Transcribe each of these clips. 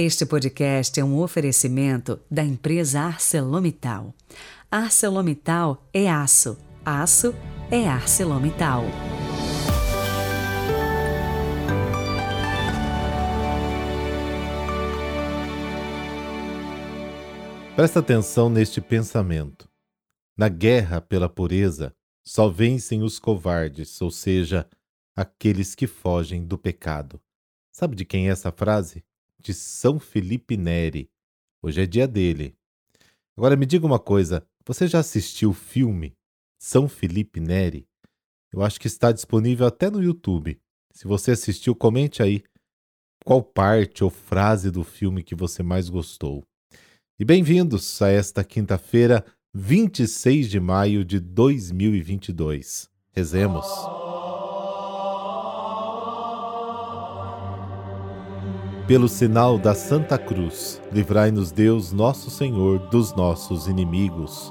Este podcast é um oferecimento da empresa ArcelorMittal. ArcelorMittal é aço, aço é ArcelorMittal. Presta atenção neste pensamento. Na guerra pela pureza, só vencem os covardes, ou seja, aqueles que fogem do pecado. Sabe de quem é essa frase? De São Felipe Neri. Hoje é dia dele. Agora me diga uma coisa: você já assistiu o filme São Felipe Neri? Eu acho que está disponível até no YouTube. Se você assistiu, comente aí qual parte ou frase do filme que você mais gostou. E bem-vindos a esta quinta-feira, 26 de maio de 2022. Rezemos. Pelo sinal da Santa Cruz, livrai-nos Deus, nosso Senhor, dos nossos inimigos.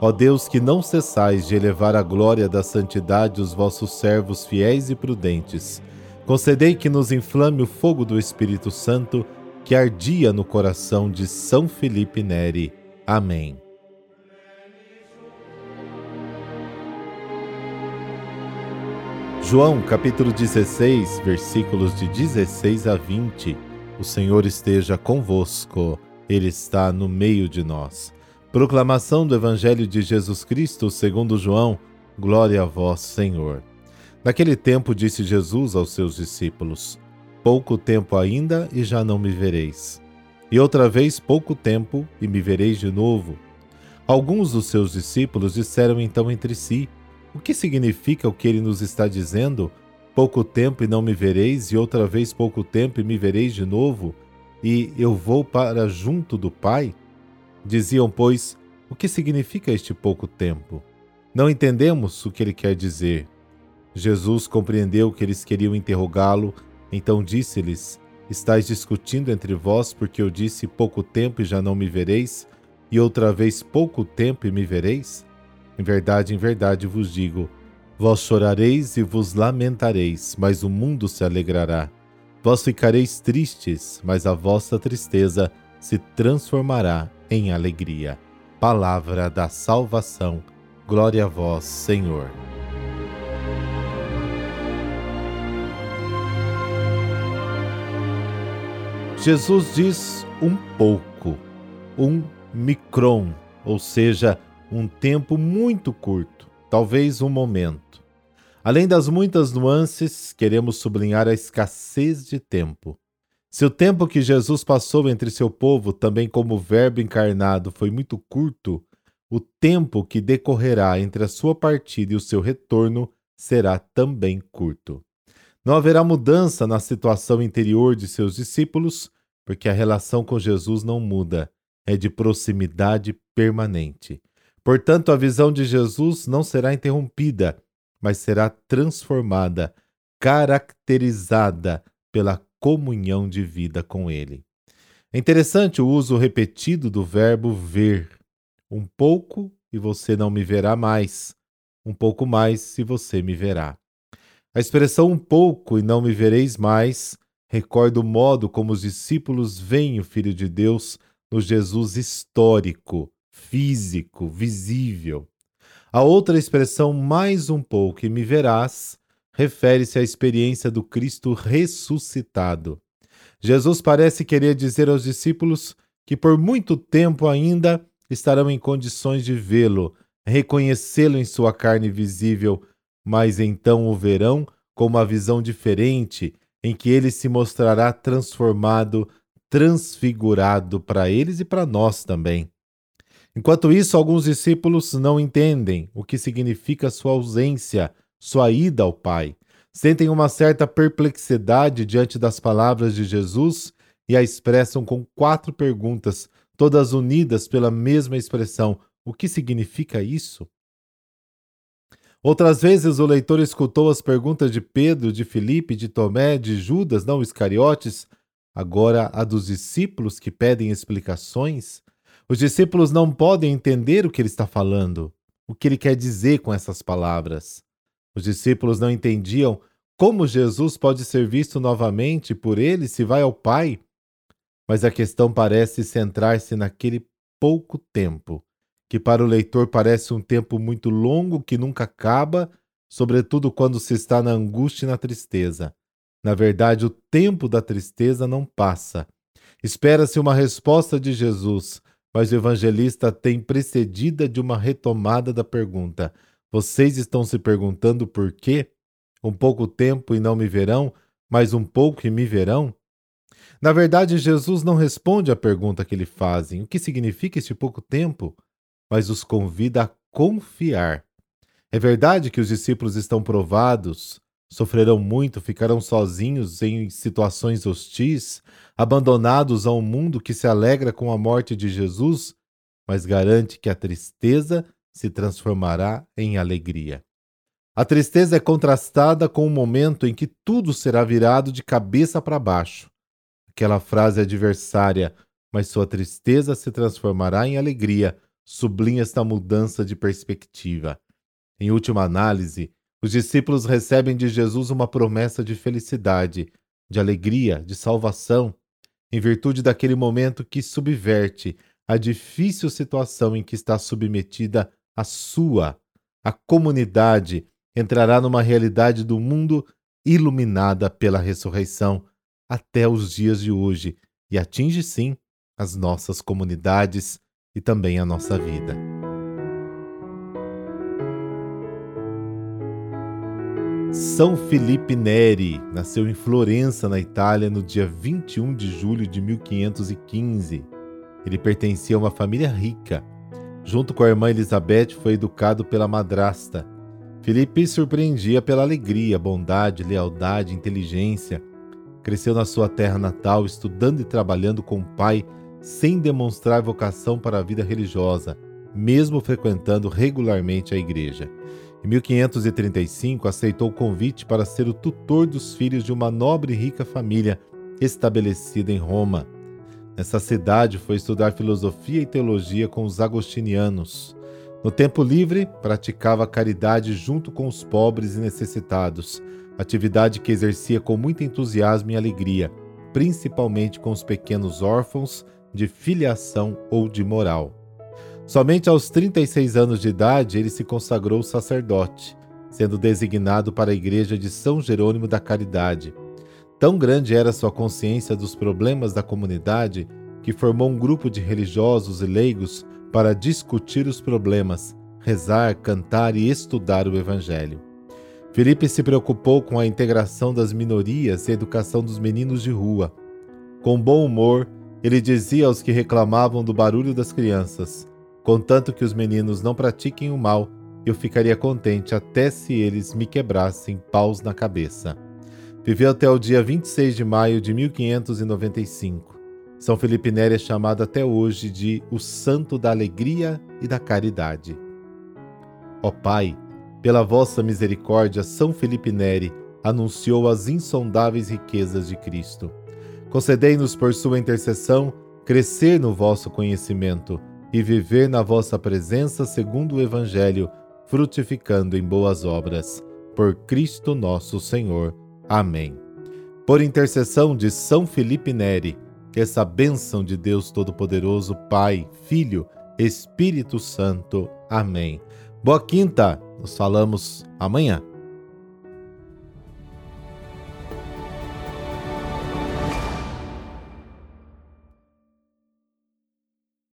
Ó Deus, que não cessais de elevar a glória da santidade os vossos servos fiéis e prudentes, concedei que nos inflame o fogo do Espírito Santo que ardia no coração de São Felipe Neri. Amém. João capítulo 16, versículos de 16 a 20 o Senhor esteja convosco, Ele está no meio de nós. Proclamação do Evangelho de Jesus Cristo segundo João, glória a vós, Senhor. Naquele tempo disse Jesus aos seus discípulos: Pouco tempo ainda e já não me vereis. E outra vez pouco tempo e me vereis de novo. Alguns dos seus discípulos disseram então entre si: O que significa o que ele nos está dizendo? Pouco tempo e não me vereis, e outra vez pouco tempo e me vereis de novo, e eu vou para junto do Pai? Diziam, pois, o que significa este pouco tempo? Não entendemos o que ele quer dizer. Jesus compreendeu que eles queriam interrogá-lo, então disse-lhes: Estais discutindo entre vós porque eu disse pouco tempo e já não me vereis, e outra vez pouco tempo e me vereis? Em verdade, em verdade vos digo, Vós chorareis e vos lamentareis, mas o mundo se alegrará. Vós ficareis tristes, mas a vossa tristeza se transformará em alegria. Palavra da salvação. Glória a vós, Senhor. Jesus diz um pouco, um micron, ou seja, um tempo muito curto, talvez um momento. Além das muitas nuances, queremos sublinhar a escassez de tempo. Se o tempo que Jesus passou entre seu povo, também como Verbo encarnado, foi muito curto, o tempo que decorrerá entre a sua partida e o seu retorno será também curto. Não haverá mudança na situação interior de seus discípulos, porque a relação com Jesus não muda, é de proximidade permanente. Portanto, a visão de Jesus não será interrompida mas será transformada, caracterizada pela comunhão de vida com Ele. É interessante o uso repetido do verbo ver. Um pouco e você não me verá mais, um pouco mais se você me verá. A expressão um pouco e não me vereis mais recorda o modo como os discípulos veem o Filho de Deus no Jesus histórico, físico, visível. A outra expressão, mais um pouco e me verás, refere-se à experiência do Cristo ressuscitado. Jesus parece querer dizer aos discípulos que por muito tempo ainda estarão em condições de vê-lo, reconhecê-lo em sua carne visível, mas então o verão com uma visão diferente, em que ele se mostrará transformado, transfigurado para eles e para nós também. Enquanto isso, alguns discípulos não entendem o que significa sua ausência, sua ida ao Pai. Sentem uma certa perplexidade diante das palavras de Jesus e a expressam com quatro perguntas, todas unidas pela mesma expressão: O que significa isso? Outras vezes o leitor escutou as perguntas de Pedro, de Filipe, de Tomé, de Judas, não Iscariotes, agora a dos discípulos que pedem explicações. Os discípulos não podem entender o que ele está falando, o que ele quer dizer com essas palavras. Os discípulos não entendiam como Jesus pode ser visto novamente por ele se vai ao Pai. mas a questão parece centrar-se naquele pouco tempo, que para o leitor parece um tempo muito longo que nunca acaba, sobretudo quando se está na angústia e na tristeza. Na verdade, o tempo da tristeza não passa. Espera-se uma resposta de Jesus, mas o evangelista tem precedida de uma retomada da pergunta: Vocês estão se perguntando por quê? Um pouco tempo e não me verão, mas um pouco e me verão? Na verdade, Jesus não responde à pergunta que lhe fazem: o que significa este pouco tempo? Mas os convida a confiar. É verdade que os discípulos estão provados, sofrerão muito, ficarão sozinhos em situações hostis, abandonados a um mundo que se alegra com a morte de Jesus, mas garante que a tristeza se transformará em alegria. A tristeza é contrastada com o momento em que tudo será virado de cabeça para baixo. Aquela frase adversária, mas sua tristeza se transformará em alegria, sublinha esta mudança de perspectiva. Em última análise, os discípulos recebem de Jesus uma promessa de felicidade, de alegria, de salvação, em virtude daquele momento que subverte a difícil situação em que está submetida a sua, a comunidade entrará numa realidade do mundo iluminada pela ressurreição até os dias de hoje e atinge sim as nossas comunidades e também a nossa vida. São Felipe Neri nasceu em Florença, na Itália, no dia 21 de julho de 1515. Ele pertencia a uma família rica. Junto com a irmã Elizabeth, foi educado pela madrasta, Felipe surpreendia pela alegria, bondade, lealdade, inteligência. Cresceu na sua terra natal, estudando e trabalhando com o pai, sem demonstrar vocação para a vida religiosa, mesmo frequentando regularmente a igreja. Em 1535, aceitou o convite para ser o tutor dos filhos de uma nobre e rica família estabelecida em Roma. Nessa cidade, foi estudar filosofia e teologia com os agostinianos. No tempo livre, praticava caridade junto com os pobres e necessitados, atividade que exercia com muito entusiasmo e alegria, principalmente com os pequenos órfãos de filiação ou de moral. Somente aos 36 anos de idade ele se consagrou sacerdote, sendo designado para a igreja de São Jerônimo da Caridade. Tão grande era sua consciência dos problemas da comunidade que formou um grupo de religiosos e leigos para discutir os problemas, rezar, cantar e estudar o Evangelho. Felipe se preocupou com a integração das minorias e a educação dos meninos de rua. Com bom humor, ele dizia aos que reclamavam do barulho das crianças: Contanto que os meninos não pratiquem o mal, eu ficaria contente até se eles me quebrassem paus na cabeça. Viveu até o dia 26 de maio de 1595. São Felipe Neri é chamado até hoje de o Santo da Alegria e da Caridade. Ó Pai, pela vossa misericórdia, São Felipe Neri anunciou as insondáveis riquezas de Cristo. Concedei-nos por sua intercessão crescer no vosso conhecimento e viver na vossa presença segundo o Evangelho, frutificando em boas obras. Por Cristo nosso Senhor. Amém. Por intercessão de São Felipe Neri, que essa bênção de Deus Todo-Poderoso, Pai, Filho, Espírito Santo. Amém. Boa quinta, nos falamos amanhã.